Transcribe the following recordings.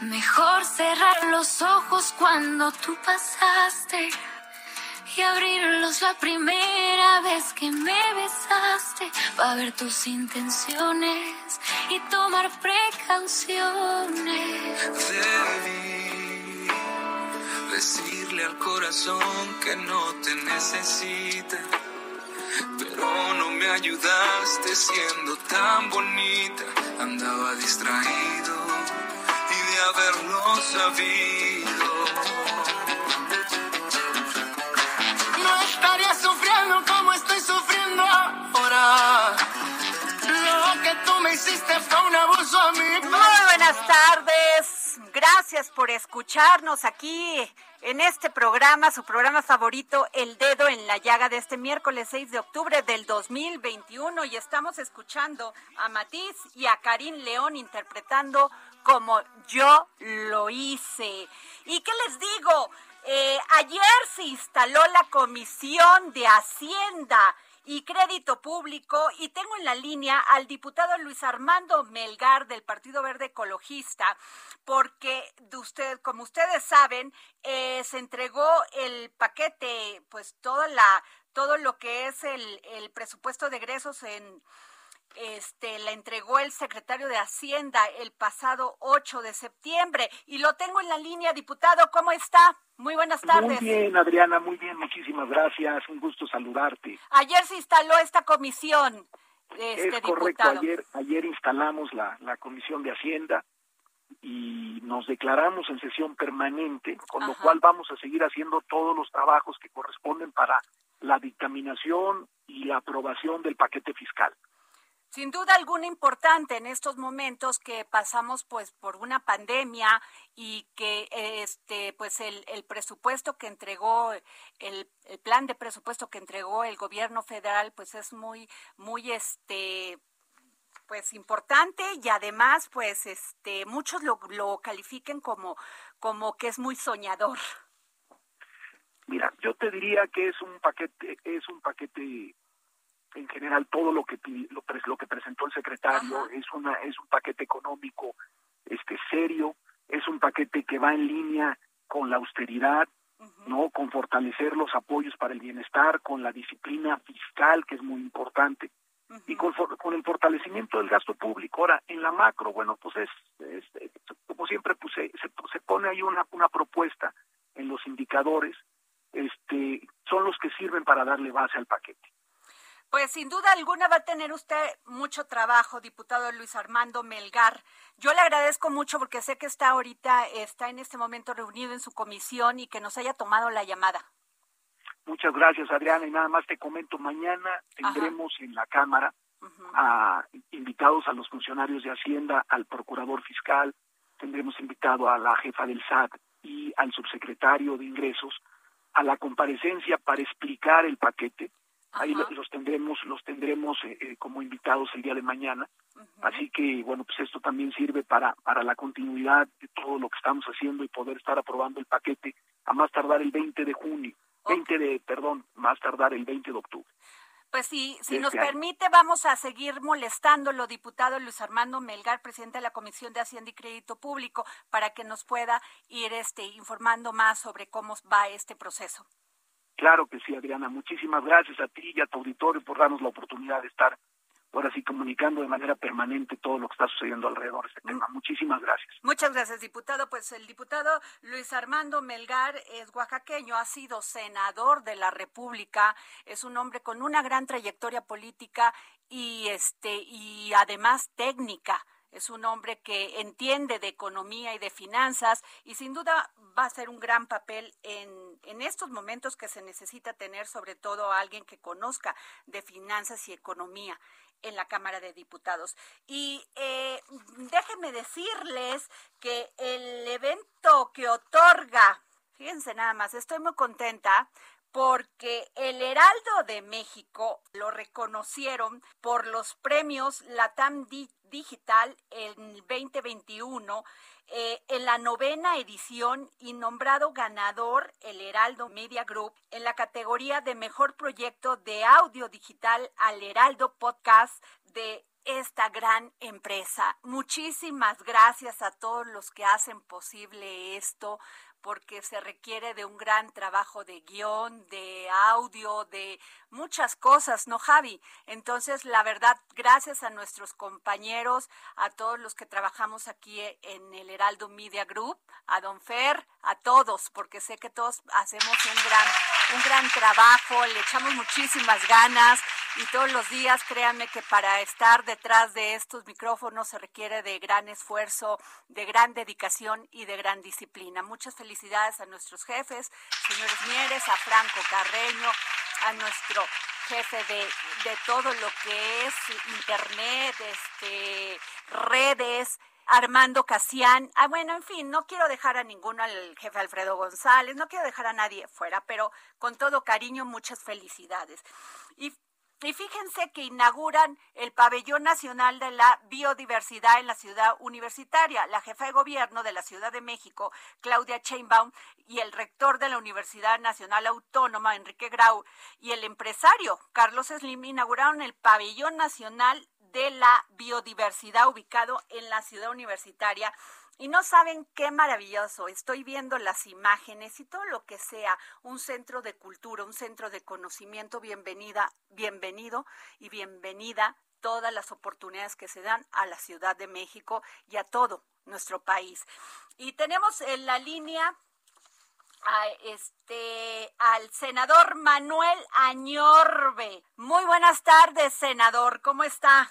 Mejor cerrar los ojos cuando tú pasaste y abrirlos la primera vez que me besaste para ver tus intenciones y tomar precauciones. Debí decirle al corazón que no te necesita, pero no me ayudaste siendo tan bonita. Andaba distraído haberlo sabido. No estaría sufriendo como estoy sufriendo ahora. Lo que tú me hiciste fue un abuso a mí. Muy buenas tardes. Gracias por escucharnos aquí en este programa, su programa favorito, El Dedo en la Llaga de este miércoles 6 de octubre del 2021. Y estamos escuchando a Matiz y a Karim León interpretando como yo lo hice. ¿Y qué les digo? Eh, ayer se instaló la Comisión de Hacienda y Crédito Público y tengo en la línea al diputado Luis Armando Melgar del Partido Verde Ecologista porque de usted, como ustedes saben, eh, se entregó el paquete, pues toda la, todo lo que es el, el presupuesto de egresos en este, la entregó el secretario de Hacienda el pasado 8 de septiembre. Y lo tengo en la línea, diputado. ¿Cómo está? Muy buenas tardes. Muy bien, Adriana, muy bien, muchísimas gracias. Un gusto saludarte. Ayer se instaló esta comisión. Este, es correcto, ayer, ayer instalamos la, la Comisión de Hacienda y nos declaramos en sesión permanente, con lo cual vamos a seguir haciendo todos los trabajos que corresponden para la dictaminación y la aprobación del paquete fiscal. Sin duda alguna importante en estos momentos que pasamos pues por una pandemia y que este pues el, el presupuesto que entregó el, el plan de presupuesto que entregó el gobierno federal pues es muy muy este pues importante y además pues este muchos lo, lo califiquen como como que es muy soñador. Mira, yo te diría que es un paquete, es un paquete en general todo lo que lo, lo que presentó el secretario Ajá. es una es un paquete económico este serio, es un paquete que va en línea con la austeridad, no con fortalecer los apoyos para el bienestar, con la disciplina fiscal que es muy importante y con, con el fortalecimiento del gasto público. Ahora, en la macro, bueno, pues es, es, como siempre, pues se, se, se pone ahí una, una propuesta en los indicadores, este, son los que sirven para darle base al paquete. Pues sin duda alguna va a tener usted mucho trabajo, diputado Luis Armando Melgar. Yo le agradezco mucho porque sé que está ahorita, está en este momento reunido en su comisión y que nos haya tomado la llamada. Muchas gracias, Adriana, y nada más te comento, mañana tendremos en la Cámara a invitados a los funcionarios de Hacienda, al procurador fiscal, tendremos invitado a la jefa del SAT y al subsecretario de Ingresos a la comparecencia para explicar el paquete. Ahí Ajá. los tendremos, los tendremos eh, eh, como invitados el día de mañana. Así que, bueno, pues esto también sirve para, para la continuidad de todo lo que estamos haciendo y poder estar aprobando el paquete a más tardar el 20 de junio. O 20 de, perdón, más tardar el 20 de octubre. Pues sí, si nos permite, vamos a seguir molestándolo, diputado Luis Armando Melgar, presidente de la Comisión de Hacienda y Crédito Público, para que nos pueda ir este, informando más sobre cómo va este proceso. Claro que sí, Adriana. Muchísimas gracias a ti y a tu auditorio por darnos la oportunidad de estar ahora sí comunicando de manera permanente todo lo que está sucediendo alrededor de este tema. Muchísimas gracias. Muchas gracias, diputado. Pues el diputado Luis Armando Melgar es oaxaqueño, ha sido senador de la República, es un hombre con una gran trayectoria política y este y además técnica. Es un hombre que entiende de economía y de finanzas y sin duda va a ser un gran papel en, en estos momentos que se necesita tener sobre todo a alguien que conozca de finanzas y economía en la Cámara de Diputados. Y eh, déjenme decirles que el evento que otorga, fíjense nada más, estoy muy contenta porque el Heraldo de México lo reconocieron por los premios Latam Digital en 2021 eh, en la novena edición y nombrado ganador el Heraldo Media Group en la categoría de mejor proyecto de audio digital al Heraldo Podcast de esta gran empresa. Muchísimas gracias a todos los que hacen posible esto porque se requiere de un gran trabajo de guion, de audio, de muchas cosas, ¿no, Javi? Entonces, la verdad, gracias a nuestros compañeros, a todos los que trabajamos aquí en el Heraldo Media Group, a Don Fer, a todos, porque sé que todos hacemos un gran, un gran trabajo, le echamos muchísimas ganas y todos los días, créanme que para estar detrás de estos micrófonos se requiere de gran esfuerzo, de gran dedicación y de gran disciplina. Muchas felicidades a nuestros jefes, señores Mieres, a Franco Carreño, a nuestro jefe de, de todo lo que es internet, este, redes, Armando Casián. Ah, bueno, en fin, no quiero dejar a ninguno, al jefe Alfredo González, no quiero dejar a nadie fuera, pero con todo cariño, muchas felicidades. Y y fíjense que inauguran el Pabellón Nacional de la Biodiversidad en la ciudad universitaria. La jefa de gobierno de la Ciudad de México, Claudia Chainbaum, y el rector de la Universidad Nacional Autónoma, Enrique Grau, y el empresario, Carlos Slim, inauguraron el Pabellón Nacional de la Biodiversidad ubicado en la ciudad universitaria y no saben qué maravilloso. Estoy viendo las imágenes y todo lo que sea un centro de cultura, un centro de conocimiento. Bienvenida, bienvenido y bienvenida todas las oportunidades que se dan a la Ciudad de México y a todo nuestro país. Y tenemos en la línea a este al senador Manuel Añorbe. Muy buenas tardes, senador. ¿Cómo está?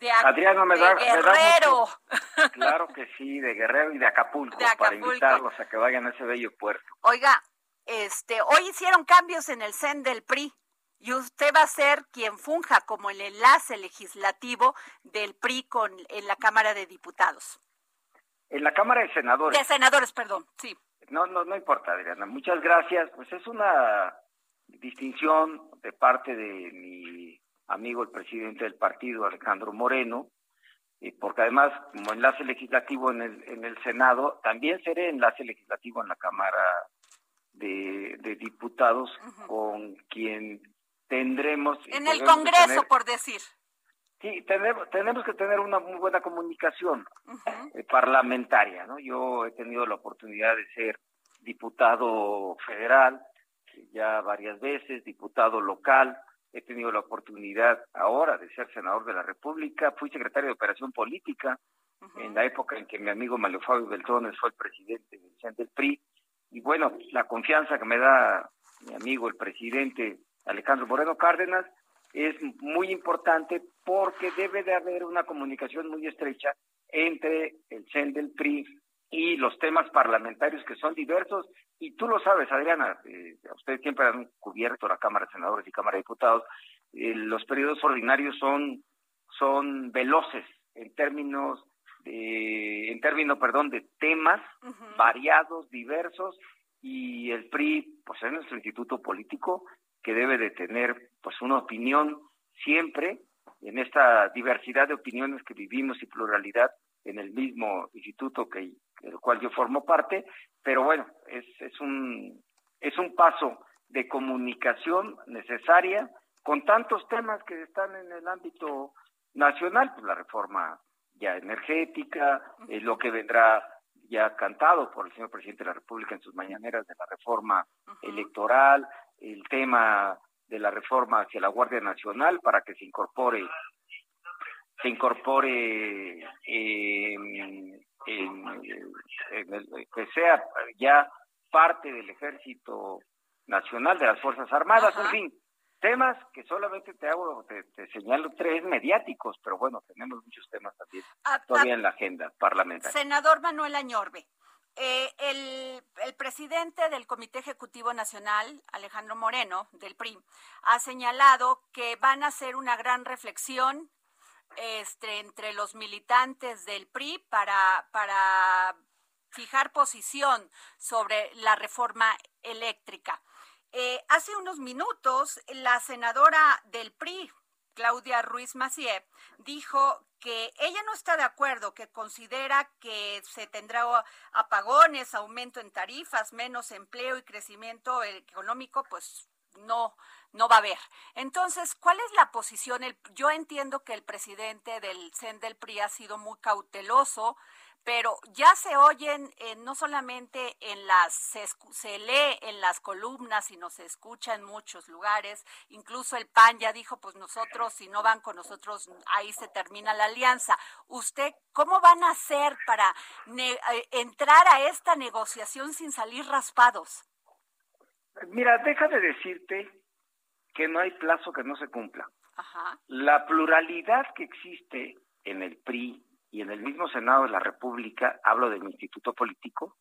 De, Adriano me da, Guerrero. claro que sí, de Guerrero y de Acapulco, para invitarlos a que vayan a ese bello puerto. Oiga, este, hoy hicieron cambios en el CEN del PRI y usted va a ser quien funja como el enlace legislativo del PRI con en la Cámara de Diputados. En la Cámara de Senadores. De Senadores, perdón, sí. No, no, no importa, Adriana. Muchas gracias. Pues es una distinción de parte de mi amigo el presidente del partido, Alejandro Moreno, y porque además, como enlace legislativo en el, en el Senado, también seré enlace legislativo en la Cámara de, Diputados, con quien tendremos... En el Congreso, por decir. Sí, tenemos, tenemos que tener una muy buena comunicación eh, parlamentaria, ¿no? Yo he tenido la oportunidad de ser diputado federal ya varias veces, diputado local, he tenido la oportunidad ahora de ser senador de la República, fui secretario de Operación Política en la época en que mi amigo Mario Fabio Beltrones fue el presidente del PRI, y bueno, la confianza que me da mi amigo el presidente Alejandro Moreno Cárdenas es muy importante porque debe de haber una comunicación muy estrecha entre el CEN del PRI y los temas parlamentarios que son diversos y tú lo sabes, Adriana, eh, ustedes siempre han cubierto la Cámara de Senadores y Cámara de Diputados, eh, los periodos ordinarios son, son veloces en términos de, en términos, perdón, de temas variados, diversos, y el PRI, pues es nuestro instituto político que debe de tener, pues, una opinión siempre en esta diversidad de opiniones que vivimos y pluralidad en el mismo instituto que del cual yo formo parte, pero bueno, es, es un es un paso de comunicación necesaria con tantos temas que están en el ámbito nacional, pues la reforma ya energética, eh, lo que vendrá ya cantado por el señor presidente de la República en sus mañaneras de la reforma electoral, el tema de la reforma hacia la Guardia Nacional para que se incorpore se incorpore en, que sea ya parte del Ejército Nacional de las Fuerzas Armadas, en fin, temas que solamente te hago, te, señalo tres mediáticos, pero bueno, tenemos muchos temas también ah, todavía ah, en la agenda parlamentaria. Senador Manuel Añorbe, eh, el, el, presidente del Comité Ejecutivo Nacional, Alejandro Moreno, del PRI, ha señalado que van a hacer una gran reflexión este, entre los militantes del PRI para, para fijar posición sobre la reforma eléctrica. Eh, hace unos minutos, la senadora del PRI, Claudia Ruiz Macié, dijo que ella no está de acuerdo, que considera que se tendrá apagones, aumento en tarifas, menos empleo y crecimiento económico, pues no, no va a haber. Entonces, ¿cuál es la posición? yo entiendo que el presidente del CEN del PRI ha sido muy cauteloso pero ya se oyen no solamente en las se, lee en las columnas sino se escucha en muchos lugares incluso el PAN ya dijo pues nosotros si no van con nosotros ahí se termina la alianza usted cómo van a hacer para eh, entrar a esta negociación sin salir raspados mira deja de decirte que no hay plazo que no se cumpla la pluralidad que existe en el PRI y en el mismo Senado de la República, hablo del instituto político,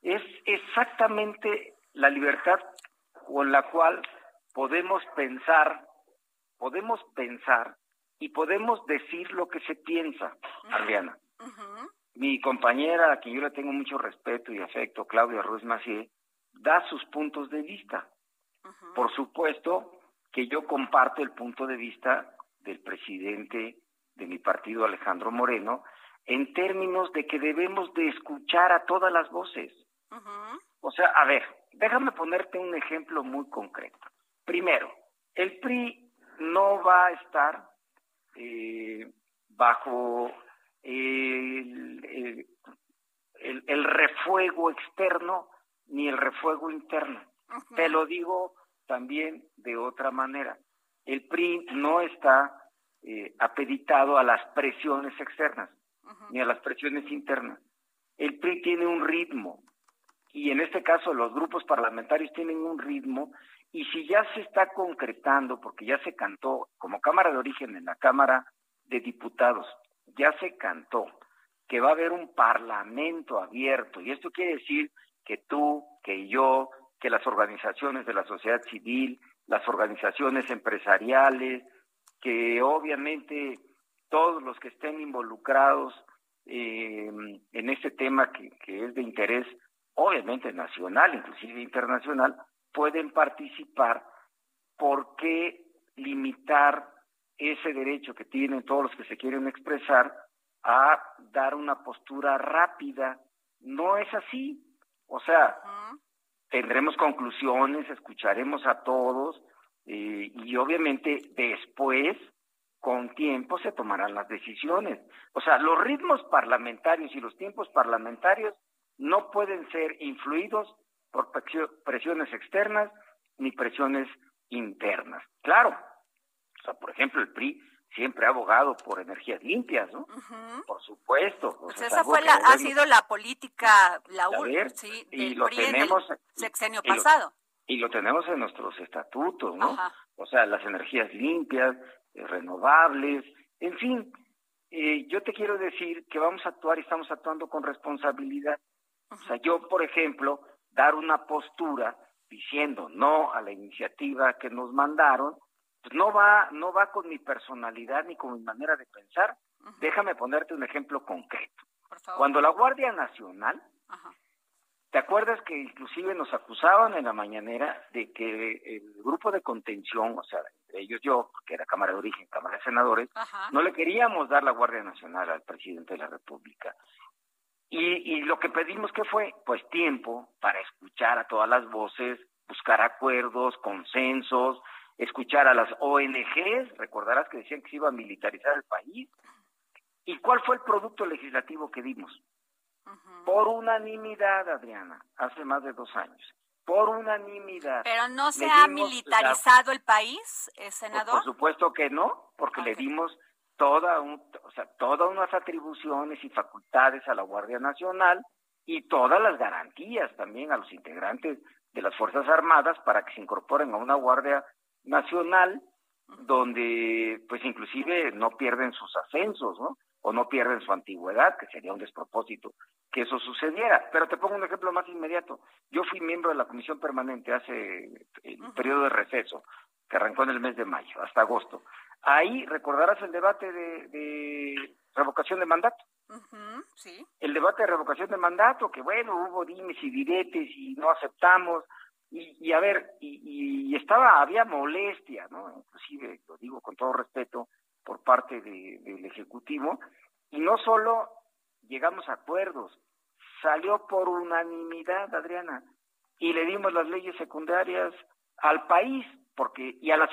es exactamente la libertad con la cual podemos pensar, podemos pensar y podemos decir lo que se piensa, Adriana. Mi compañera, a quien yo le tengo mucho respeto y afecto, Claudia Ruiz Macié, da sus puntos de vista. Por supuesto que yo comparto el punto de vista del presidente de mi partido Alejandro Moreno en términos de que debemos de escuchar a todas las voces. O sea, a ver, déjame ponerte un ejemplo muy concreto. Primero, el PRI no va a estar eh, bajo el, el, refuego externo ni el refuego interno. Te lo digo también de otra manera. El PRI no está eh, apeditado a las presiones externas ni a las presiones internas. El PRI tiene un ritmo y en este caso los grupos parlamentarios tienen un ritmo y si ya se está concretando, porque ya se cantó como Cámara de Origen en la Cámara de Diputados, ya se cantó que va a haber un parlamento abierto y esto quiere decir que tú, que yo, que las organizaciones de la sociedad civil, las organizaciones empresariales, que obviamente todos los que estén involucrados eh, en este tema que, es de interés obviamente nacional, inclusive internacional, pueden participar. ¿Por qué limitar ese derecho que tienen todos los que se quieren expresar a dar una postura rápida? No es así. O sea, tendremos conclusiones, escucharemos a todos, eh, y obviamente después, con tiempo, se tomarán las decisiones. O sea, los ritmos parlamentarios y los tiempos parlamentarios no pueden ser influidos por presiones externas ni presiones internas. Claro, o sea, por ejemplo, el PRI siempre ha abogado por energías limpias, ¿no? Por supuesto. Pues esa fue la, ha sido la política, la última, sí, y lo tenemos, sexenio pasado y lo tenemos en nuestros estatutos, ¿no? O sea, las energías limpias, eh, renovables, en fin. Eh, yo te quiero decir que vamos a actuar y estamos actuando con responsabilidad. O sea, yo, por ejemplo, dar una postura diciendo no a la iniciativa que nos mandaron, pues no va, no va con mi personalidad ni con mi manera de pensar. Déjame ponerte un ejemplo concreto. Cuando la Guardia Nacional ¿Te acuerdas que inclusive nos acusaban en la mañanera de que el grupo de contención, o sea, entre ellos yo, que era Cámara de Origen, Cámara de Senadores, no le queríamos dar la Guardia Nacional al presidente de la República? Y, y lo que pedimos que fue, pues tiempo para escuchar a todas las voces buscar acuerdos, consensos, escuchar a las ONGs, recordarás que decían que se iba a militarizar el país. ¿Y cuál fue el producto legislativo que dimos? Por unanimidad, Adriana, hace más de dos años. Por unanimidad. ¿Pero no se ha militarizado el país, eh, pues, senador? por supuesto que no, porque le dimos toda un, o sea, todas unas atribuciones y facultades a la Guardia Nacional y todas las garantías también a los integrantes de las Fuerzas Armadas para que se incorporen a una Guardia Nacional donde pues inclusive no pierden sus ascensos, ¿no? O no pierden su antigüedad, que sería un despropósito que eso sucediera. Pero te pongo un ejemplo más inmediato. Yo fui miembro de la comisión permanente hace el periodo de receso, que arrancó en el mes de mayo, hasta agosto. Ahí recordarás el debate de, revocación de mandato. sí. El debate de revocación de mandato, que bueno, hubo dimes y diretes y no aceptamos. Y, a ver, y, estaba, había molestia, ¿no? Inclusive, lo digo con todo respeto, por parte del Ejecutivo. Y no solo llegamos a acuerdos, salió por unanimidad, Adriana, y le dimos las leyes secundarias al país porque y a la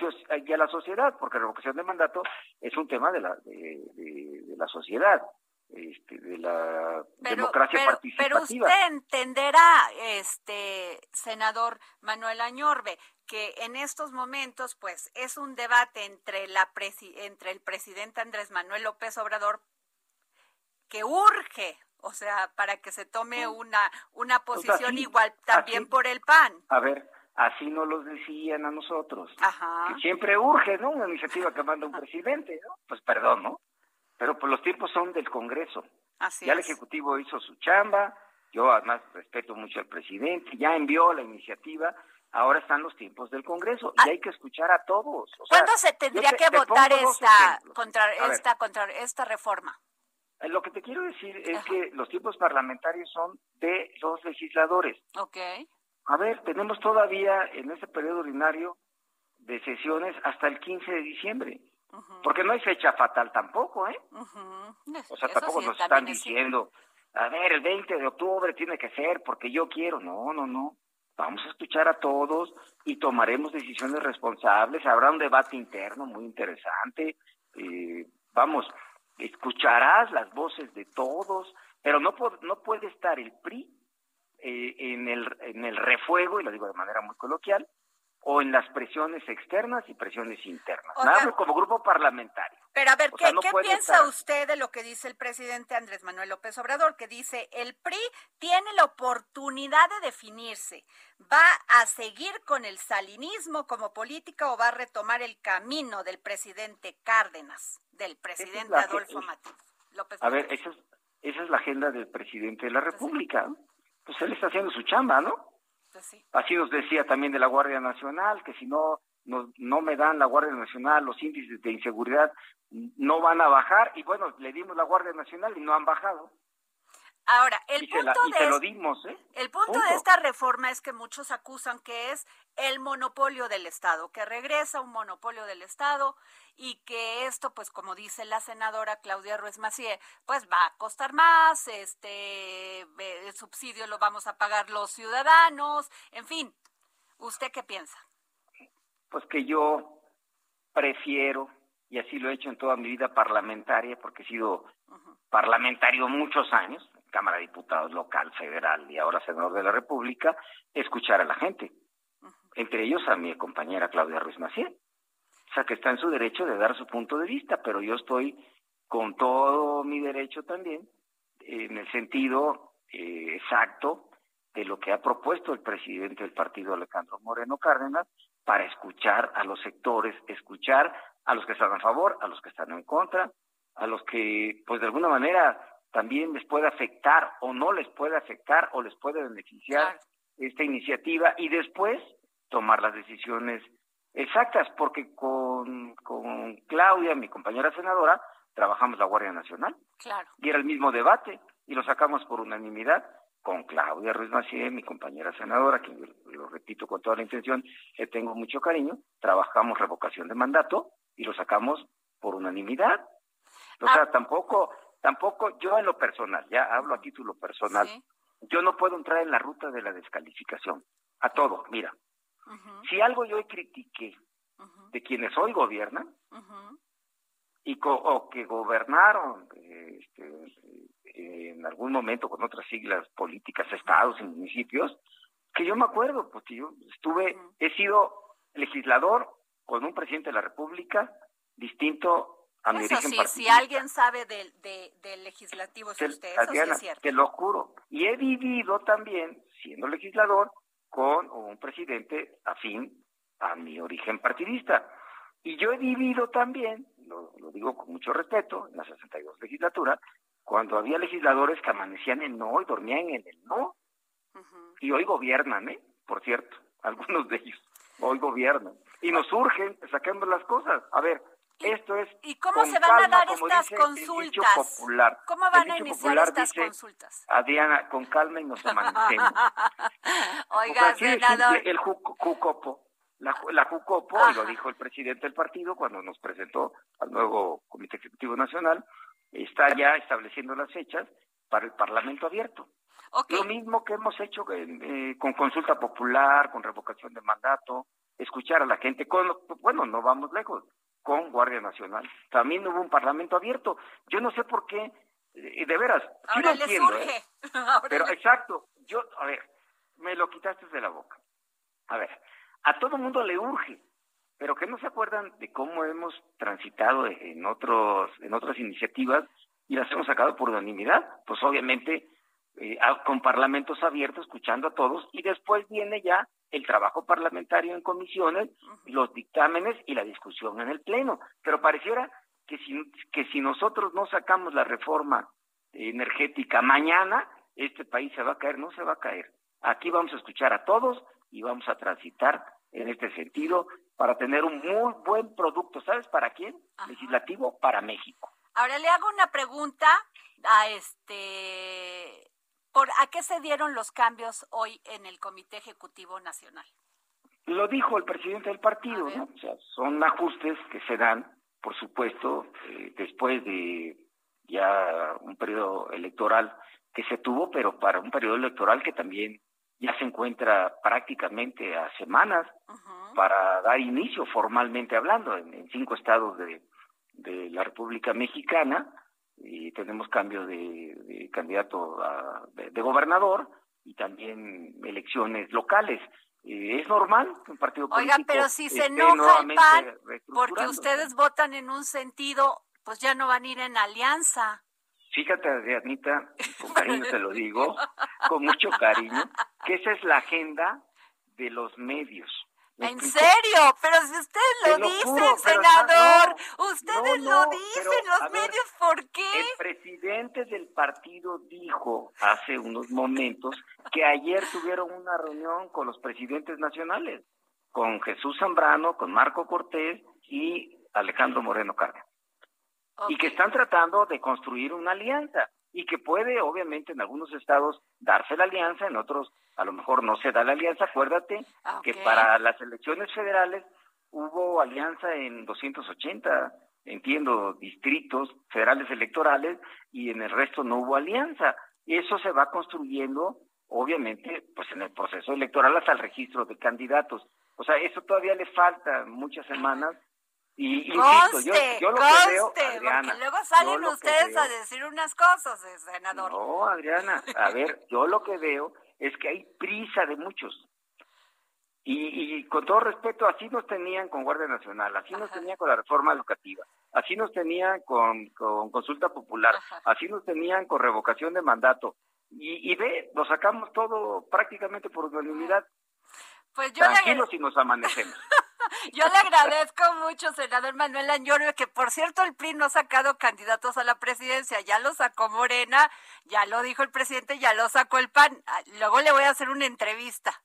y a la sociedad porque revocación de mandato es un tema de la de, la sociedad este, de la democracia participativa. Pero usted entenderá, este senador Manuel Añorbe, que en estos momentos, pues, es un debate entre la entre el presidente Andrés Manuel López Obrador que urge, o sea, para que se tome una una posición igual también por el PAN. A ver, así nos los decían a nosotros. Que siempre urge, ¿no? Una iniciativa que manda un presidente, ¿no? Pues perdón, ¿no? Pero pues los tiempos son del Congreso. Así ya el Ejecutivo hizo su chamba, yo además respeto mucho al presidente, ya envió la iniciativa, ahora están los tiempos del Congreso y ah. hay que escuchar a todos. ¿Cuándo se tendría que votar esta contra esta contra esta reforma? Eh, lo que te quiero decir es que los tiempos parlamentarios son de los legisladores. Okay. A ver, tenemos todavía en este periodo ordinario de sesiones hasta el 15 de diciembre. Porque no hay fecha fatal tampoco, ¿eh? O sea, tampoco nos están diciendo, a ver, el 20 de octubre tiene que ser porque yo quiero. No, no, no. Vamos a escuchar a todos y tomaremos decisiones responsables. Habrá un debate interno muy interesante. Eh, vamos, escucharás las voces de todos, pero no, no puede estar el PRI eh, en, el, en el refuego, y lo digo de manera muy coloquial, o en las presiones externas y presiones internas. Nada como grupo parlamentario. Pero a ver, ¿qué, piensa usted de lo que dice el presidente Andrés Manuel López Obrador? Que dice, el PRI tiene la oportunidad de definirse. ¿Va a seguir con el salinismo como política o va a retomar el camino del presidente Cárdenas, del presidente Adolfo Matías López A ver, esa es, esa es la agenda del presidente de la República pues él está haciendo su chamba, ¿no? Así nos decía también de la Guardia Nacional, que si no, no, no me dan la Guardia Nacional, los índices de inseguridad no van a bajar, y bueno, le dimos la Guardia Nacional y no han bajado. Ahora, el punto, de, lo dimos, ¿eh? el punto de esta reforma es que muchos acusan que es el monopolio del Estado, que regresa un monopolio del Estado y que esto, pues como dice la senadora Claudia Ruiz Macié, pues va a costar más, este el subsidio lo vamos a pagar los ciudadanos, en fin. ¿Usted qué piensa? Pues que yo prefiero, y así lo he hecho en toda mi vida parlamentaria, porque he sido parlamentario muchos años, Cámara de Diputados local, federal y ahora senador de la República, escuchar a la gente. Entre ellos a mi compañera Claudia Ruiz Maciel. O sea, que está en su derecho de dar su punto de vista, pero yo estoy con todo mi derecho también en el sentido eh, exacto de lo que ha propuesto el presidente del partido Alejandro Moreno Cárdenas para escuchar a los sectores, escuchar a los que están a favor, a los que están en contra, a los que pues de alguna manera también les puede afectar o no les puede afectar o les puede beneficiar esta iniciativa y después tomar las decisiones exactas, porque con, con Claudia, mi compañera senadora, trabajamos la Guardia Nacional. Claro. Y era el mismo debate y lo sacamos por unanimidad con Claudia Ruiz Macié, mi compañera senadora, que lo repito con toda la intención, que tengo mucho cariño, trabajamos revocación de mandato y lo sacamos por unanimidad. O sea, ah. tampoco tampoco yo en lo personal, ya hablo a título personal, yo no puedo entrar en la ruta de la descalificación. A todo, mira, Si algo yo critiqué de quienes hoy gobiernan y o que gobernaron este, en algún momento con otras siglas políticas, estados y municipios, que yo me acuerdo, porque yo estuve, he sido legislador con un presidente de la República distinto a mi eso origen sí, si alguien sabe del, del legislativo es usted, eso sí es cierto. Te lo juro. Y he vivido también, siendo legislador, con un presidente afín a mi origen partidista. Y yo he vivido también, lo, digo con mucho respeto, en la 62 legislatura, cuando había legisladores que amanecían en no y dormían en el no. Y hoy gobiernan, ¿eh? Por cierto, algunos de ellos hoy gobiernan. Y nos urgen que saquemos las cosas. A ver, esto es. ¿Y cómo se van a dar estas consultas? Popular. ¿Cómo van a iniciar estas consultas? Adriana, con calma y nos amanecemos. Oiga, senador. el Jucopo, la, la Jucopo, y lo dijo el presidente del partido cuando nos presentó al nuevo Comité Ejecutivo Nacional, está ya estableciendo las fechas para el Parlamento abierto. Lo mismo que hemos hecho eh, con consulta popular, con revocación de mandato, escuchar a la gente, con, bueno, no vamos lejos, con Guardia Nacional. También hubo un Parlamento abierto. Yo no sé por qué, eh, de veras, Ahora sí entiendo, ¿eh? pero exacto, yo, a ver, me lo quitaste de la boca. A ver, a todo mundo le urge, pero que no se acuerdan de cómo hemos transitado en otros en otras iniciativas y las hemos sacado por unanimidad, pues obviamente eh, con parlamentos abiertos, escuchando a todos, y después viene ya el trabajo parlamentario en comisiones, los dictámenes y la discusión en el Pleno. Pero pareciera que si, que si nosotros no sacamos la reforma energética mañana, este país se va a caer, no se va a caer. Aquí vamos a escuchar a todos y vamos a transitar en este sentido para tener un muy buen producto. ¿Sabes para quién? Legislativo para México. Ahora le hago una pregunta a este ¿Por a qué se dieron los cambios hoy en el Comité Ejecutivo Nacional? Lo dijo el presidente del partido, ¿no? O sea, son ajustes que se dan, por supuesto, eh, después de ya un periodo electoral que se tuvo, pero para un periodo electoral que también ya se encuentra prácticamente a semanas para dar inicio formalmente hablando en, cinco estados de, de la República Mexicana y tenemos cambio de, candidato de, gobernador y también elecciones locales. Eh, es normal que un partido político Oiga, pero si se enoja el PAN porque ustedes votan en un sentido, pues ya no van a ir en alianza. Fíjate, Adrianita, con cariño te lo digo, con mucho cariño, que esa es la agenda de los medios. ¿En serio? Pero si ustedes lo, dicen, senador, ustedes lo dicen, los medios, ¿por qué? El presidente del partido dijo hace unos momentos que ayer tuvieron una reunión con los presidentes nacionales, con Jesús Zambrano, con Marco Cortés y Alejandro Moreno Carga. Y que están tratando de construir una alianza y que puede, obviamente, en algunos estados darse la alianza, en otros a lo mejor no se da la alianza. Acuérdate ah, que para las elecciones federales hubo alianza en 280, entiendo, distritos federales electorales y en el resto no hubo alianza. Eso se va construyendo, obviamente, pues en el proceso electoral hasta el registro de candidatos. O sea, eso todavía le falta muchas semanas y conste, yo, lo que veo, porque luego salen ustedes a decir unas cosas, eh, senador. No, Adriana, a ver, yo lo que veo es que hay prisa de muchos. Y, y con todo respeto, así nos tenían con Guardia Nacional, así nos tenían con la reforma educativa, así nos tenían con, con consulta popular, así nos tenían con revocación de mandato. Y, y ve, lo sacamos todo prácticamente por unanimidad. Pues yo Tranquilos y nos amanecemos. Yo le agradezco mucho, senador Manuel Añorio, que por cierto el PRI no ha sacado candidatos a la presidencia, ya lo sacó Morena, ya lo dijo el presidente, ya lo sacó el PAN. Luego le voy a hacer una entrevista.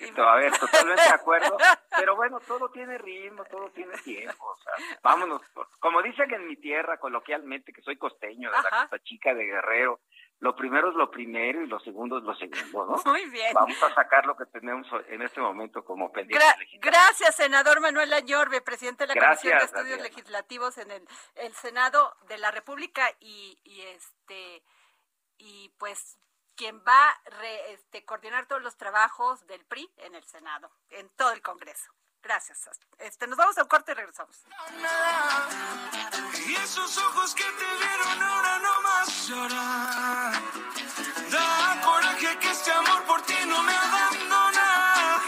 A ver, totalmente de acuerdo, pero bueno, todo tiene ritmo, todo tiene tiempo, o sea, vámonos, como dicen en mi tierra coloquialmente, que soy costeño de la Costa Chica de Guerrero, lo primero es lo primero y lo segundo es lo segundo, ¿no? Muy bien. Vamos a sacar lo que tenemos en este momento como pendiente. gracias, senador Manuel Añorbe, presidente de la Comisión de Estudios Legislativos en el, Senado de la República y, y este y pues quien va a este, coordinar todos los trabajos del PRI en el Senado, en todo el Congreso. Gracias. Este, nos vamos a un corte y regresamos. Y esos ojos que te vieron ahora no más llorar. Da coraje que este amor por ti no me abandona.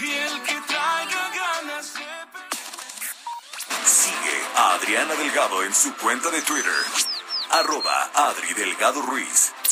Y el que traiga ganas de... Sigue a Adriana Delgado en su cuenta de Twitter. Arroba Adri Delgado Ruiz.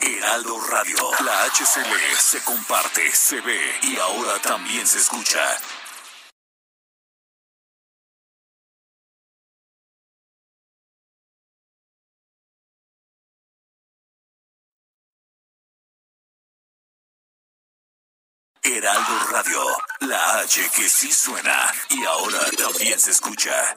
Heraldo Radio. La HCL se comparte, se ve y ahora también se escucha. Heraldo Radio, la H que sí suena y ahora también se escucha.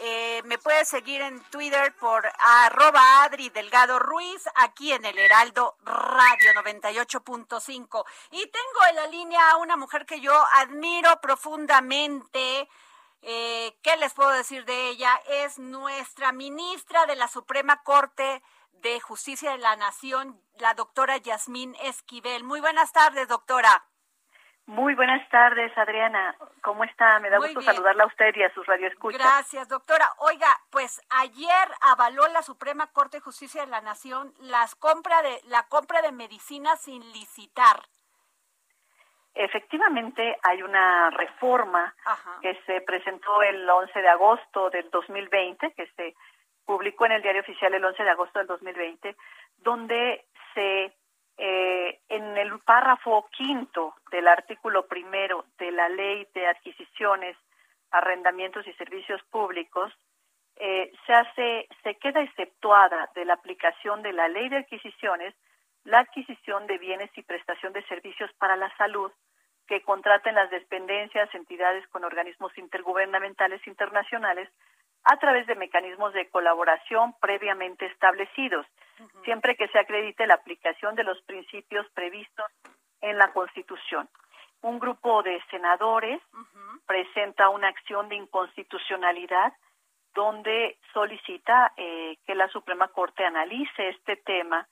Eh, me puedes seguir en Twitter por arroba Adri Delgado Ruiz, aquí en el Heraldo Radio 98.5. Y tengo en la línea a una mujer que yo admiro profundamente. Eh, ¿Qué les puedo decir de ella? Es nuestra ministra de la Suprema Corte de Justicia de la Nación, la doctora Yasmín Esquivel. Muy buenas tardes, doctora. Muy buenas tardes, Adriana. ¿Cómo está? Me da gusto saludarla a usted y a sus radioescuchas. Gracias, doctora. Oiga, pues ayer avaló la Suprema Corte de Justicia de la Nación las compra de, la compra de medicinas sin licitar. Efectivamente, hay una reforma que se presentó el 11 de agosto del 2020, que se publicó en el Diario Oficial el 11 de agosto del 2020, donde se eh, en el párrafo quinto del artículo primero de la Ley de Adquisiciones, Arrendamientos y Servicios Públicos, eh, se hace, se queda exceptuada de la aplicación de la Ley de Adquisiciones la adquisición de bienes y prestación de servicios para la salud que contraten las dependencias, entidades con organismos intergubernamentales internacionales a través de mecanismos de colaboración previamente establecidos, siempre que se acredite la aplicación de los principios previstos en la Constitución. Un grupo de senadores presenta una acción de inconstitucionalidad donde solicita eh, que la Suprema Corte analice este tema,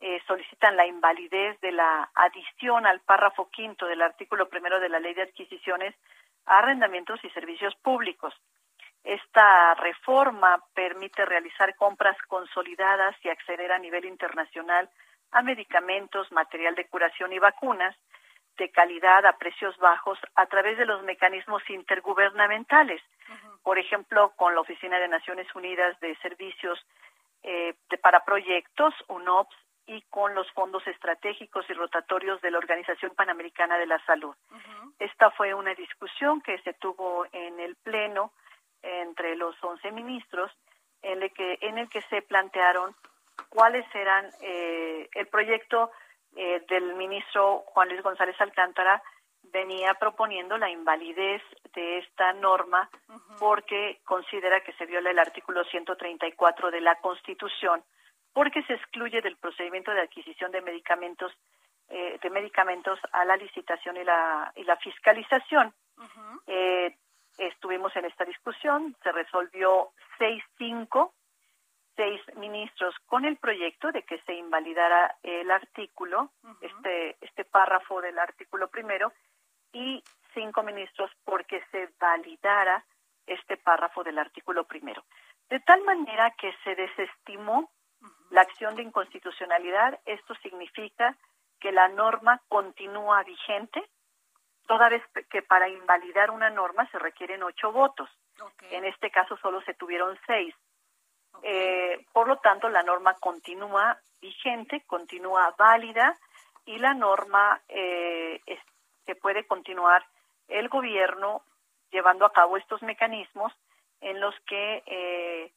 eh, solicitan la invalidez de la adición al párrafo quinto del artículo primero de la Ley de Adquisiciones a arrendamientos y servicios públicos. Esta reforma permite realizar compras consolidadas y acceder a nivel internacional a medicamentos, material de curación y vacunas de calidad a precios bajos a través de los mecanismos intergubernamentales, por ejemplo, con la Oficina de Naciones Unidas de Servicios eh, para Proyectos, UNOPS, y con los fondos estratégicos y rotatorios de la Organización Panamericana de la Salud. Esta fue una discusión que se tuvo en el Pleno entre los 11 ministros en el que, en el que se plantearon cuáles eran eh, el proyecto eh, del ministro Juan Luis González Alcántara venía proponiendo la invalidez de esta norma porque considera que se viola el artículo 134 de la Constitución porque se excluye del procedimiento de adquisición de medicamentos eh, de medicamentos a la licitación y la, y la fiscalización. eh, estuvimos en esta discusión, se resolvió 6-5, seis ministros con el proyecto de que se invalidara el artículo, este, este párrafo del artículo primero, y cinco ministros porque se validara este párrafo del artículo primero. De tal manera que se desestimó la acción de inconstitucionalidad. Esto significa que la norma continúa vigente, toda vez que para invalidar una norma se requieren ocho votos. En este caso solo se tuvieron seis. Eh, por lo tanto, la norma continúa vigente, continúa válida y la norma eh, se puede continuar el gobierno llevando a cabo estos mecanismos en los que, eh,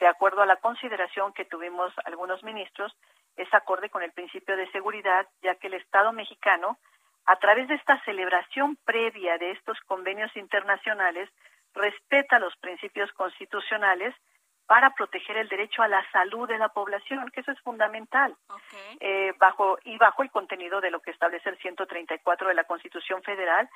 de acuerdo a la consideración que tuvimos algunos ministros, es acorde con el principio de seguridad, ya que el Estado mexicano, a través de esta celebración previa de estos convenios internacionales, respeta los principios constitucionales para proteger el derecho a la salud de la población, que eso es fundamental, eh, bajo y bajo el contenido de lo que establece el 134 de la Constitución Federal,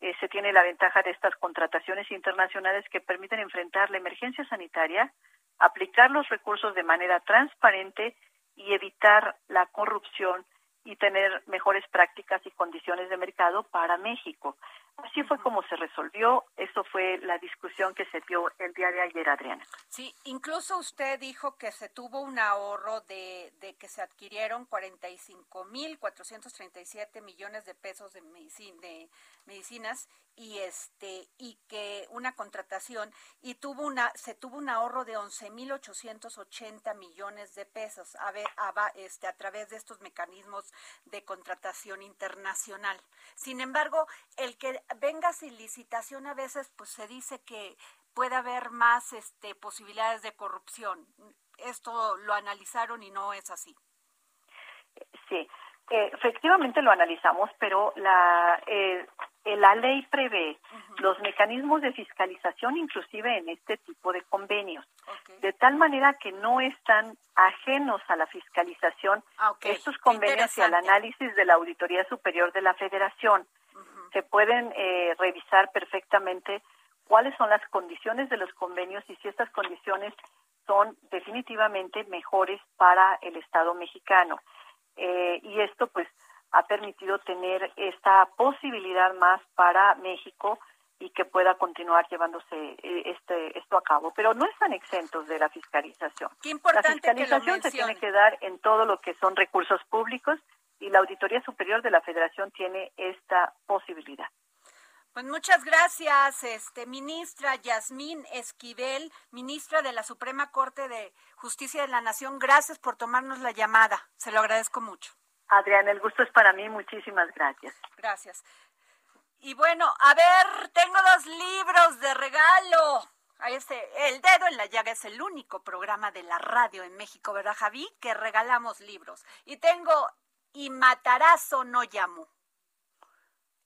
eh, se tiene la ventaja de estas contrataciones internacionales que permiten enfrentar la emergencia sanitaria, aplicar los recursos de manera transparente y evitar la corrupción y tener mejores prácticas y condiciones de mercado para México. Así fue como se resolvió. Eso fue la discusión que se dio el día de ayer, Adriana. Sí, incluso usted dijo que se tuvo un ahorro de, de que se adquirieron 45.437 millones de pesos de, de medicinas y este y que una contratación y tuvo una se tuvo un ahorro de 11.880 millones de pesos a, ver, a, este, a través de estos mecanismos de contratación internacional. Sin embargo, el que venga sin licitación a veces pues se dice que puede haber más este, posibilidades de corrupción. Esto lo analizaron y no es así. Sí, eh, efectivamente lo analizamos, pero la, eh, la ley prevé los mecanismos de fiscalización inclusive en este tipo de convenios, de tal manera que no están ajenos a la fiscalización ah, estos convenios y al análisis de la Auditoría Superior de la Federación. Se pueden eh, revisar perfectamente cuáles son las condiciones de los convenios y si estas condiciones son definitivamente mejores para el Estado mexicano. Eh, y esto pues ha permitido tener esta posibilidad más para México y que pueda continuar llevándose eh, este esto a cabo, pero no están exentos de la fiscalización. la fiscalización se tiene que dar en todo lo que son recursos públicos y la Auditoría Superior de la Federación tiene esta posibilidad. Pues muchas gracias, este ministra Yasmín Esquivel, ministra de la Suprema Corte de Justicia de la Nación. Gracias por tomarnos la llamada. Se lo agradezco mucho. Adrián, el gusto es para mí. Muchísimas gracias. Gracias. Y bueno, a ver, tengo dos libros de regalo. Este, el dedo en la llaga es el único programa de la radio en México, ¿verdad, Javi? Que regalamos libros. Y tengo Y Matarazo no llamo.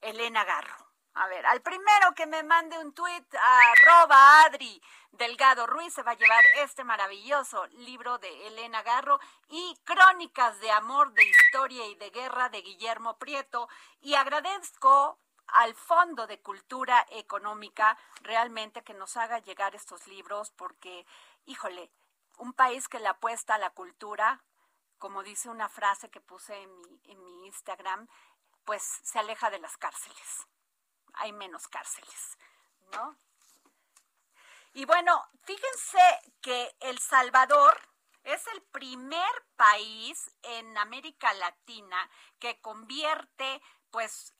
Elena Garro. A ver, al primero que me mande un tuit, arroba Adri Delgado Ruiz, se va a llevar este maravilloso libro de Elena Garro y Crónicas de Amor, de Historia y de Guerra de Guillermo Prieto. Y agradezco al Fondo de Cultura Económica realmente que nos haga llegar estos libros porque, híjole, un país que le apuesta a la cultura, como dice una frase que puse en mi, en mi Instagram, pues se aleja de las cárceles hay menos cárceles, ¿no? Y bueno, fíjense que El Salvador es el primer país en América Latina que convierte pues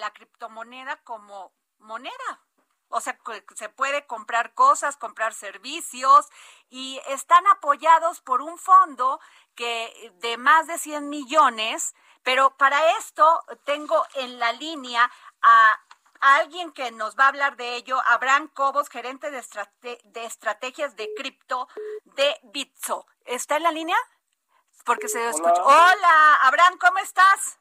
la criptomoneda como moneda. O sea, se puede comprar cosas, comprar servicios y están apoyados por un fondo que de más de 100 millones, pero para esto tengo en la línea a alguien que nos va a hablar de ello, Abraham Cobos, gerente de, de estrategias de cripto de Bitso. ¿Está en la línea? Porque se escucha. Hola, Abraham, ¿cómo estás?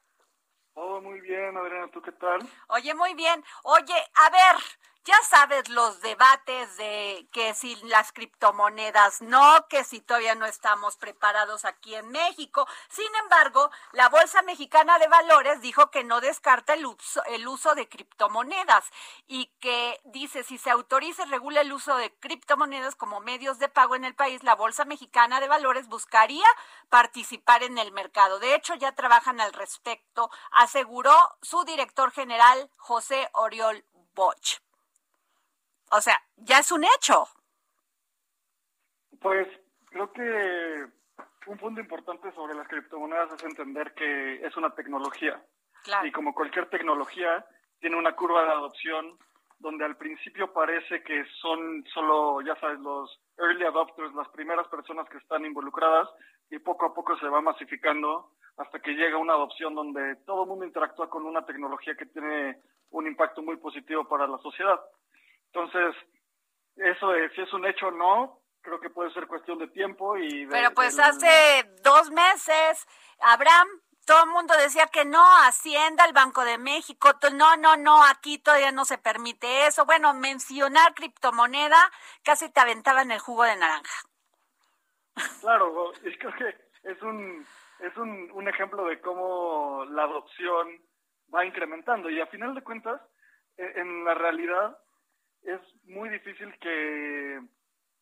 Oh, muy bien, Adriana, ¿tú qué tal? Oye, muy bien. Oye, a ver, ya sabes los debates de que si las criptomonedas no, que si todavía no estamos preparados aquí en México. Sin embargo, la Bolsa Mexicana de Valores dijo que no descarta el uso, de criptomonedas y que dice si se autoriza y regula el uso de criptomonedas como medios de pago en el país, la Bolsa Mexicana de Valores buscaría participar en el mercado. De hecho, ya trabajan al respecto, aseguró su director general José Oriol Boch. O sea, ya es un hecho. Pues creo que un punto importante sobre las criptomonedas es entender que es una tecnología. Y como cualquier tecnología, tiene una curva de adopción donde al principio parece que son solo, ya sabes, los early adopters, las primeras personas que están involucradas, y poco a poco se va masificando hasta que llega una adopción donde todo el mundo interactúa con una tecnología que tiene un impacto muy positivo para la sociedad. Entonces, eso es, si es un hecho o no, creo que puede ser cuestión de tiempo y Pero pues hace dos meses, Abraham, todo el mundo decía que no, Hacienda, el Banco de México, no, no, no, aquí todavía no se permite eso. Bueno, mencionar criptomoneda casi te aventaban el jugo de naranja. Claro, creo que es un, es un, un ejemplo de cómo la adopción va incrementando y a final de cuentas, e, en la realidad es muy difícil que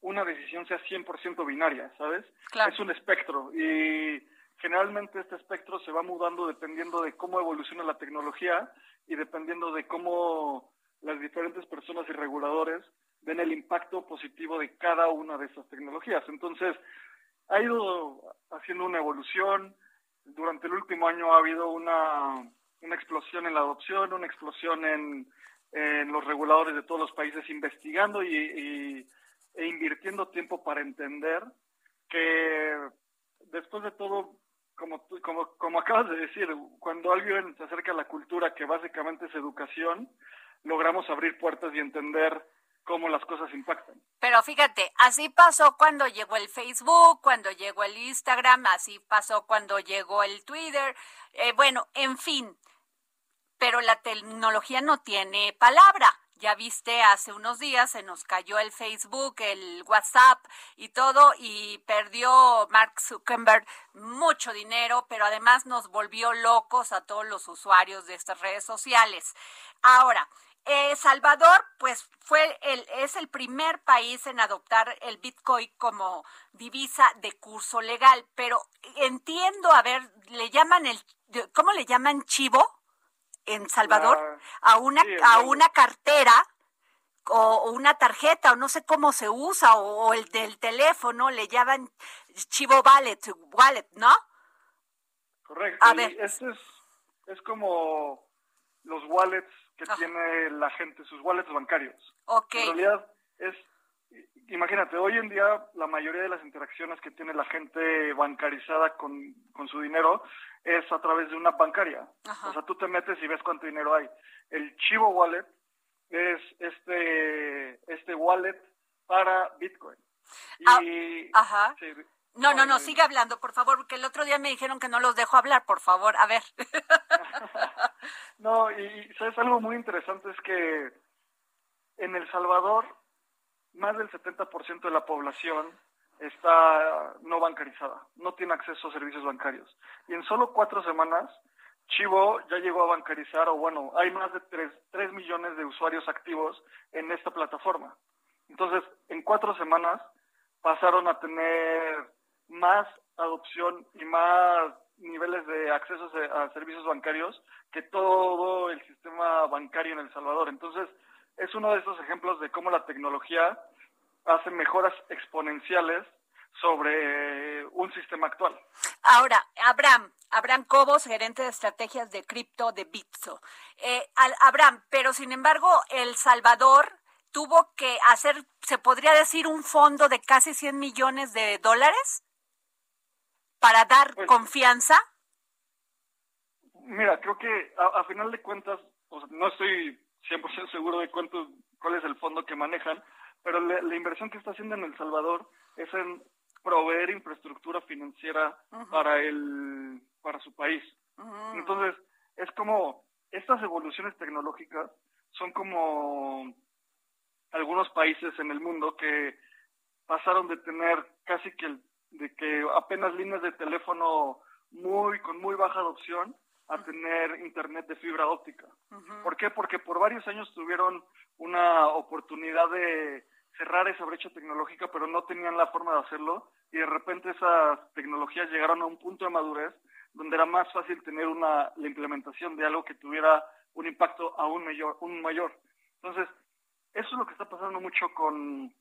una decisión sea 100% binaria, ¿sabes? Es un espectro y generalmente este espectro se va mudando dependiendo de cómo evoluciona la tecnología y dependiendo de cómo las diferentes personas y reguladores ven el impacto positivo de cada una de esas tecnologías. Entonces, ha ido haciendo una evolución. Durante el último año ha habido una, una explosión en la adopción, una explosión en, los reguladores de todos los países investigando y, e invirtiendo tiempo para entender que después de todo como, como, como acabas de decir, cuando alguien se acerca a la cultura, que básicamente es educación, logramos abrir puertas y entender cómo las cosas impactan. Pero fíjate, así pasó cuando llegó el Facebook, cuando llegó el Instagram, así pasó cuando llegó el Twitter, eh, bueno, en fin, pero la tecnología no tiene palabra. Ya viste, hace unos días se nos cayó el Facebook, el WhatsApp y todo y perdió Mark Zuckerberg mucho dinero, pero además nos volvió locos a todos los usuarios de estas redes sociales. Ahora, eh, Salvador, pues fue el, es el primer país en adoptar el Bitcoin como divisa de curso legal, pero entiendo, a ver, le llaman el, ¿cómo le llaman chivo? En Salvador a una a una cartera o, una tarjeta o no sé cómo se usa o, el del teléfono le llaman Chivo Wallet, wallet ¿no? Correcto. A ver. Este es, es como los wallets que tiene la gente, sus wallets bancarios. Ok. En realidad es, imagínate, hoy en día la mayoría de las interacciones que tiene la gente bancarizada con, con su dinero es a través de una bancaria. O sea, tú te metes y ves cuánto dinero hay. El Chivo Wallet es este, este wallet para Bitcoin. Ah, ajá. no, no, no, sigue hablando, por favor, porque el otro día me dijeron que no los dejo hablar, por favor, a ver. no, y sabes algo muy interesante es que en El Salvador más del 70% de la población está no bancarizada, no tiene acceso a servicios bancarios. Y en solo cuatro semanas, Chivo ya llegó a bancarizar, o bueno, hay más de 3, millones de usuarios activos en esta plataforma. Entonces, en cuatro semanas pasaron a tener más adopción y más niveles de acceso a servicios bancarios que todo el sistema bancario en El Salvador. Entonces, es uno de esos ejemplos de cómo la tecnología hace mejoras exponenciales sobre un sistema actual. Ahora, Abraham, Abraham Cobos, gerente de estrategias de cripto de Bitso. Eh, Abraham, pero sin embargo, El Salvador tuvo que hacer, se podría decir, un fondo de casi 100 millones de dólares para dar pues, confianza. Mira, creo que a, final de cuentas, no estoy 100% seguro de cuánto, cuál es el fondo que manejan, pero la inversión que está haciendo en El Salvador es en proveer infraestructura financiera para el para su país. Entonces, es como estas evoluciones tecnológicas son como algunos países en el mundo que pasaron de tener casi que de que apenas líneas de teléfono muy con muy baja adopción a tener internet de fibra óptica. ¿Por qué? Porque por varios años tuvieron una oportunidad de cerrar esa brecha tecnológica, pero no tenían la forma de hacerlo y de repente esas tecnologías llegaron a un punto de madurez donde era más fácil tener una la implementación de algo que tuviera un impacto aún mayor, un mayor. Entonces, eso es lo que está pasando mucho con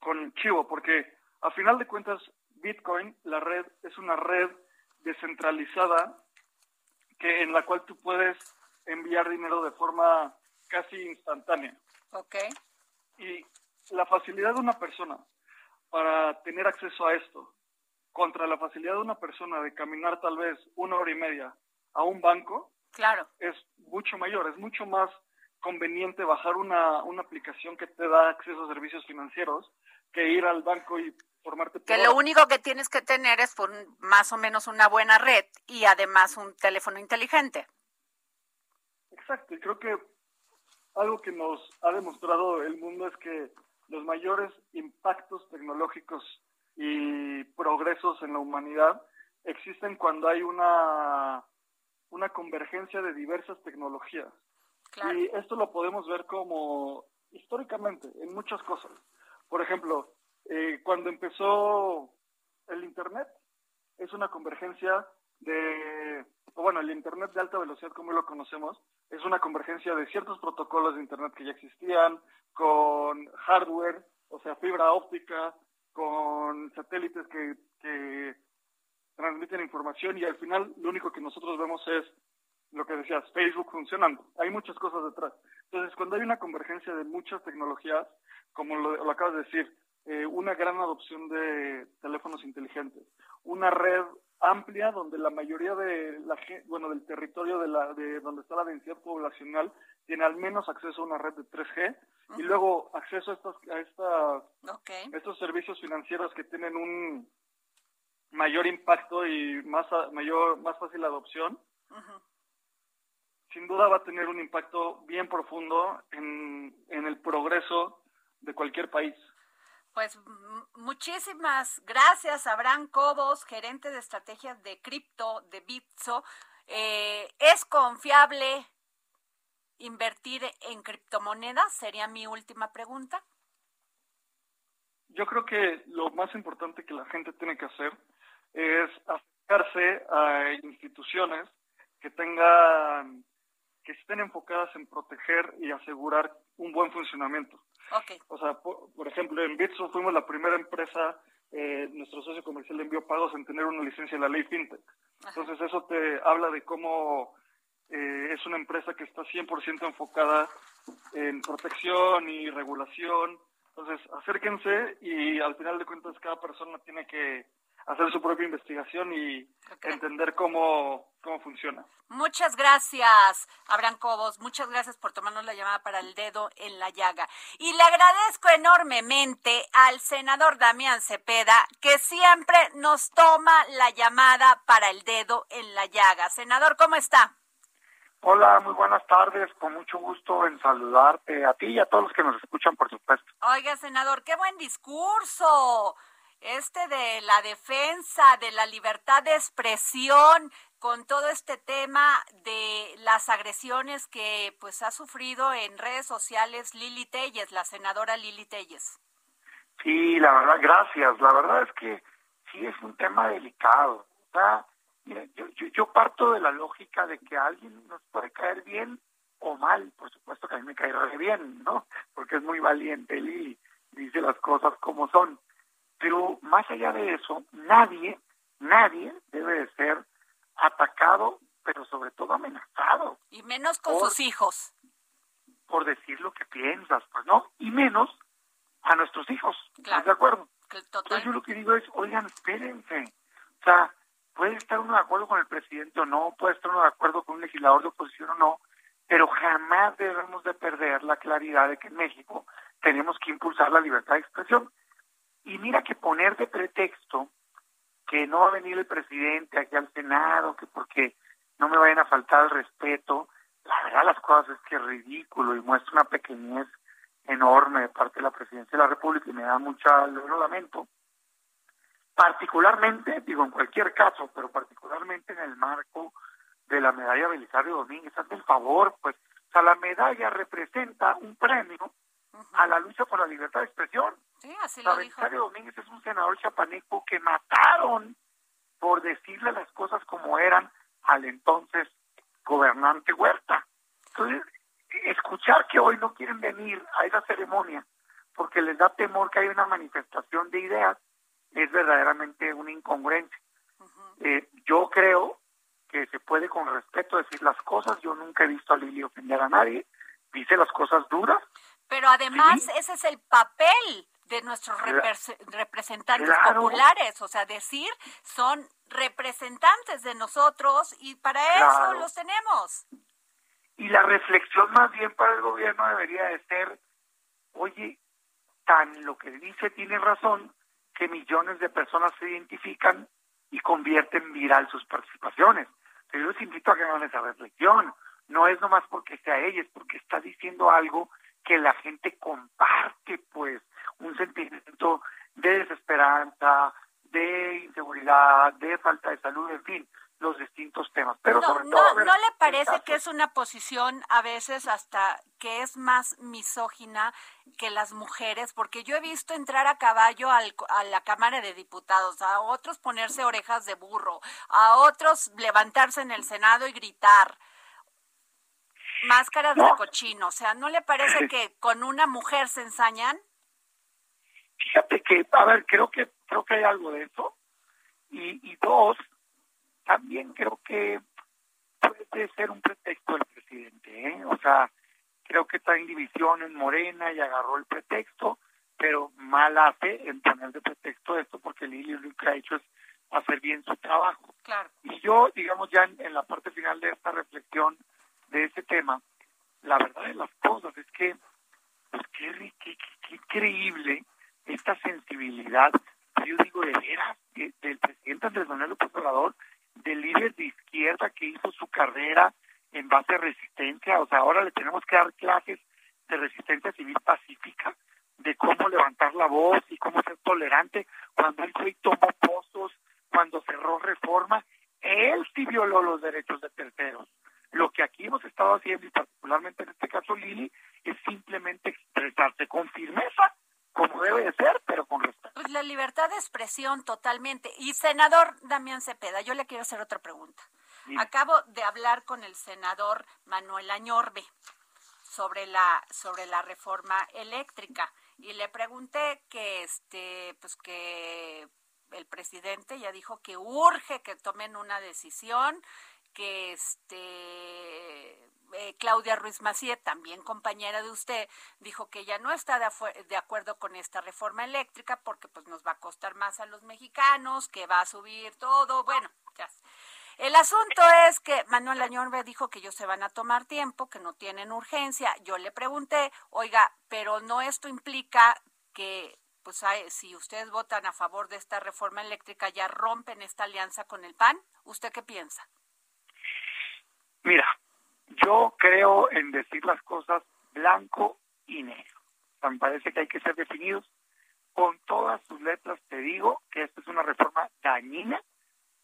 con Chivo, porque a final de cuentas Bitcoin, la red es una red descentralizada que en la cual tú puedes enviar dinero de forma casi instantánea. Okay. Y la facilidad de una persona para tener acceso a esto, contra la facilidad de una persona de caminar tal vez una hora y media a un banco, claro. es mucho mayor, es mucho más conveniente bajar una, una aplicación que te da acceso a servicios financieros que ir al banco y formarte. Que lo único que tienes que tener es más o menos una buena red y además un teléfono inteligente. Exacto, y creo que algo que nos ha demostrado el mundo es que los mayores impactos tecnológicos y progresos en la humanidad existen cuando hay una, una convergencia de diversas tecnologías. Y esto lo podemos ver como históricamente en muchas cosas. Por ejemplo, eh, cuando empezó el Internet, es una convergencia de, bueno, el Internet de alta velocidad como lo conocemos, es una convergencia de ciertos protocolos de Internet que ya existían, con hardware, o sea, fibra óptica, con satélites que, que transmiten información y al final lo único que nosotros vemos es lo que decías, Facebook funcionando. Hay muchas cosas detrás. Entonces, cuando hay una convergencia de muchas tecnologías, como lo, acabas de decir, eh, una gran adopción de teléfonos inteligentes, una red amplia donde la mayoría de la bueno del territorio de la de donde está la densidad poblacional tiene al menos acceso a una red de 3G y luego acceso a estas a estas estos servicios financieros que tienen un mayor impacto y más mayor más fácil adopción sin duda va a tener un impacto bien profundo en, en el progreso de cualquier país. Pues muchísimas gracias, Abraham Cobos, gerente de estrategias de cripto de Bitso. Eh, ¿Es confiable invertir en criptomonedas? Sería mi última pregunta. Yo creo que lo más importante que la gente tiene que hacer es acercarse a instituciones que tengan que estén enfocadas en proteger y asegurar un buen funcionamiento. O sea, por, ejemplo, en Bitso fuimos la primera empresa, eh, nuestro socio comercial de envío pagos, en tener una licencia de la ley FinTech. Entonces, eso te habla de cómo eh, es una empresa que está 100% enfocada en protección y regulación. Entonces, acérquense y al final de cuentas cada persona tiene que hacer su propia investigación y entender cómo, cómo funciona. Muchas gracias, Abraham Cobos. Muchas gracias por tomarnos la llamada para el dedo en la llaga. Y le agradezco enormemente al senador Damián Cepeda, que siempre nos toma la llamada para el dedo en la llaga. Senador, ¿cómo está? Hola, muy buenas tardes. Con mucho gusto en saludarte a ti y a todos los que nos escuchan, por supuesto. Oiga, senador, qué buen discurso este de la defensa de la libertad de expresión con todo este tema de las agresiones que pues ha sufrido en redes sociales Lili Telles, la senadora Lili Telles. Sí, la verdad, gracias. La verdad es que sí es un tema delicado. yo, yo, parto de la lógica de que alguien nos puede caer bien o mal. Por supuesto que a mí me cae bien, ¿no? Porque es muy valiente Lili, dice las cosas como son. Pero más allá de eso, nadie, nadie debe de ser atacado, pero sobre todo amenazado. Y menos con sus hijos. Por decir lo que piensas, pues no, y menos a nuestros hijos. ¿Estás de acuerdo? Entonces yo lo que digo es, oigan, espérense. O sea, puede estar uno de acuerdo con el presidente o no, puede estar uno de acuerdo con un legislador de oposición o no, pero jamás debemos de perder la claridad de que en México tenemos que impulsar la libertad de expresión. Y mira que poner de pretexto que no va a venir el presidente aquí al Senado, que porque no me vayan a faltar el respeto, la verdad las cosas es que es ridículo y muestra una pequeñez enorme de parte de la presidencia de la República y me da mucha, lo lamento. Particularmente, digo en cualquier caso, pero particularmente en el marco de la medalla Belisario Domínguez, hazme el favor, pues, o sea, la medalla representa un premio a la lucha por la libertad de expresión. Sí, así lo dijo. Domínguez es un senador chapaneco que mataron por decirle las cosas como eran al entonces gobernante Huerta. Entonces, escuchar que hoy no quieren venir a esa ceremonia porque les da temor que haya una manifestación de ideas es verdaderamente una incongruencia. Eh, yo creo que se puede con respeto decir las cosas. Yo nunca he visto a Lili ofender a nadie. Dice las cosas duras, pero además ese es el papel de nuestros representantes populares, o sea, decir son representantes de nosotros y para eso los tenemos. Y la reflexión más bien para el gobierno debería de ser, oye, tan lo que dice tiene razón, que millones de personas se identifican y convierten viral sus participaciones. Pero yo les invito a que hagan esa reflexión. No es nomás porque sea ella, es porque está diciendo algo que la gente comparte, pues, un sentimiento de desesperanza, de inseguridad, de falta de salud, en fin, los distintos temas. Pero no, sobre todo, no, ¿no le parece que es una posición a veces hasta que es más misógina que las mujeres? Porque yo he visto entrar a caballo al, a la Cámara de Diputados, a otros ponerse orejas de burro, a otros levantarse en el Senado y gritar. Máscaras de cochino, o sea, ¿no le parece que con una mujer se ensañan? Fíjate que, a ver, creo que creo que hay algo de eso. Y, y dos, también creo que puede ser un pretexto del presidente, ¿eh? O sea, creo que está en división en Morena y agarró el pretexto, pero mal hace en poner de pretexto esto porque Lili lo que ha hecho es hacer bien su trabajo. Claro. Y yo, digamos, ya en, la parte final de esta reflexión de ese tema, la verdad de las cosas es que, pues qué, qué, qué increíble esta sensibilidad, yo digo de veras, del presidente Andrés Manuel López Obrador, del líder de izquierda que hizo su carrera en base a resistencia, o sea, ahora le tenemos que dar clases de resistencia civil pacífica, de cómo levantar la voz y cómo ser tolerante. Cuando él fue y tomó pozos, cuando cerró reforma, él sí violó los derechos de terceros. Lo que aquí hemos estado haciendo, y particularmente en este caso Lili, es simplemente expresarse con firmeza como debe de ser, pero con respeto. Pues la libertad de expresión totalmente. Y senador Damián Cepeda, yo le quiero hacer otra pregunta. Acabo de hablar con el senador Manuel Añorbe sobre la sobre la reforma eléctrica y le pregunté que este pues que el presidente ya dijo que urge que tomen una decisión que este eh, Claudia Ruiz Macié, también compañera de usted, dijo que ella no está de, acuerdo con esta reforma eléctrica porque pues nos va a costar más a los mexicanos, que va a subir todo, bueno, ya. El asunto es que Manuel Añorbe dijo que ellos se van a tomar tiempo, que no tienen urgencia. Yo le pregunté, oiga, pero no esto implica que pues si ustedes votan a favor de esta reforma eléctrica ya rompen esta alianza con el PAN. ¿Usted qué piensa? Mira, yo creo en decir las cosas blanco y negro. me parece que hay que ser definidos. Con todas sus letras te digo que esta es una reforma dañina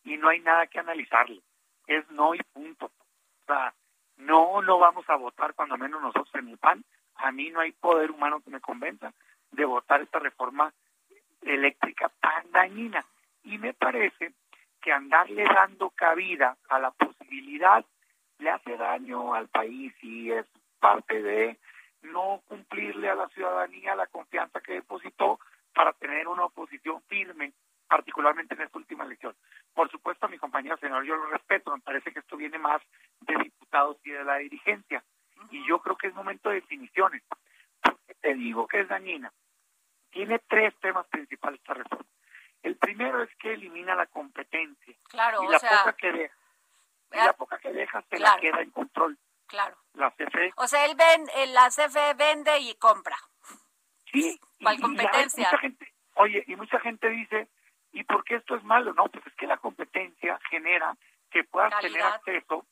y no hay nada que analizarle. Es no y punto. O sea, no lo vamos a votar cuando menos nosotros en el PAN. A mí no hay poder humano que me convenza de votar esta reforma eléctrica tan dañina. Y me parece que andarle dando cabida a la posibilidad le hace daño al país y es parte de no cumplirle a la ciudadanía la confianza que depositó para tener una oposición firme, particularmente en esta última elección. Por supuesto, a mi compañero senador yo lo respeto, me parece que esto viene más de diputados y de la dirigencia. Y yo creo que es momento de definiciones. ¿Por qué te digo que es dañina? Tiene tres temas principales esta reforma. El primero es que elimina la competencia claro, y la sea... poca que deja y la poca que deja se la queda en control. Claro. La CFE. O sea, él ven, eh, la CFE vende y compra. Sí. ¿Cuál competencia? mucha gente, oye, y mucha gente dice, ¿y por qué esto es malo? No, pues es que la competencia genera que puedas tener acceso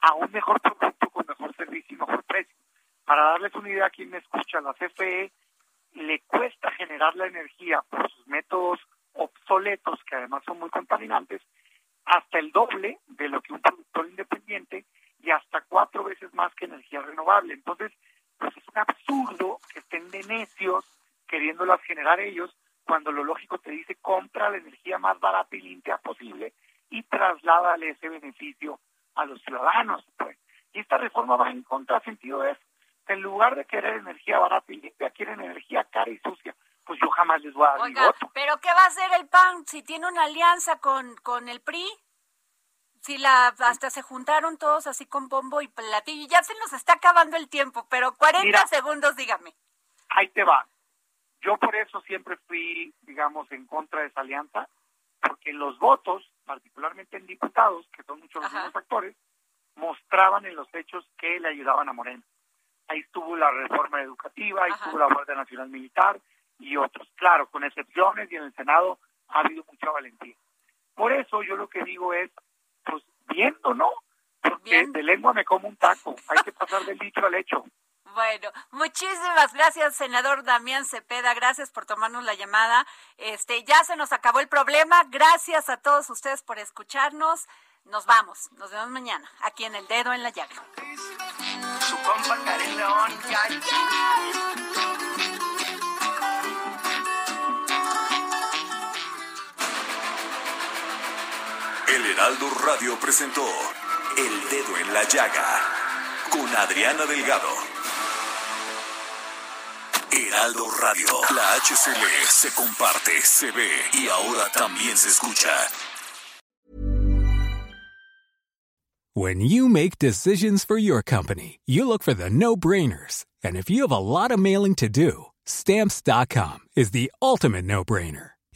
a un mejor producto con mejor servicio y mejor precio. Para darles una idea a quien me escucha, la CFE le cuesta generar la energía por sus métodos obsoletos, que además son muy contaminantes, hasta el doble de lo que un productor independiente y hasta cuatro veces más que energía renovable. Entonces, pues es un absurdo que estén de necios queriéndolas generar ellos cuando lo lógico te dice compra la energía más barata y limpia posible y trasládale ese beneficio a los ciudadanos. Pues. Y esta reforma va en contrasentido de eso. En lugar de querer energía barata y limpia, quieren energía cara y sucia pues yo jamás les voy a dar Oiga, pero ¿qué va a hacer el PAN si tiene una alianza con, con el PRI? Si la hasta se juntaron todos así con bombo y platillo, ya se nos está acabando el tiempo, pero 40 segundos, dígame. Ahí te va. Yo por eso siempre fui, digamos, en contra de esa alianza, porque los votos, particularmente en diputados, que son muchos los mismos actores, mostraban en los hechos que le ayudaban a Moreno. Ahí estuvo la reforma educativa, ahí estuvo la Guardia Nacional Militar y otros. Claro, con excepciones y en el Senado ha habido mucha valentía. Por eso yo lo que digo es, pues viendo, ¿no? Porque de lengua me como un taco, hay que pasar del dicho al hecho. Bueno, muchísimas gracias, senador Damián Cepeda. Gracias por tomarnos la llamada. Este, ya se nos acabó el problema. Gracias a todos ustedes por escucharnos. Nos vamos. Nos vemos mañana aquí en El Dedo en la Llaga. Su compa León, Heraldo Radio presentó El Dedo en la Llaga con Adriana Delgado. Heraldo Radio. La HCL se comparte, se ve y ahora también se escucha. When you make decisions for your company, you look for the no-brainers. And if you have a lot of mailing to do, stamps.com is the ultimate no-brainer.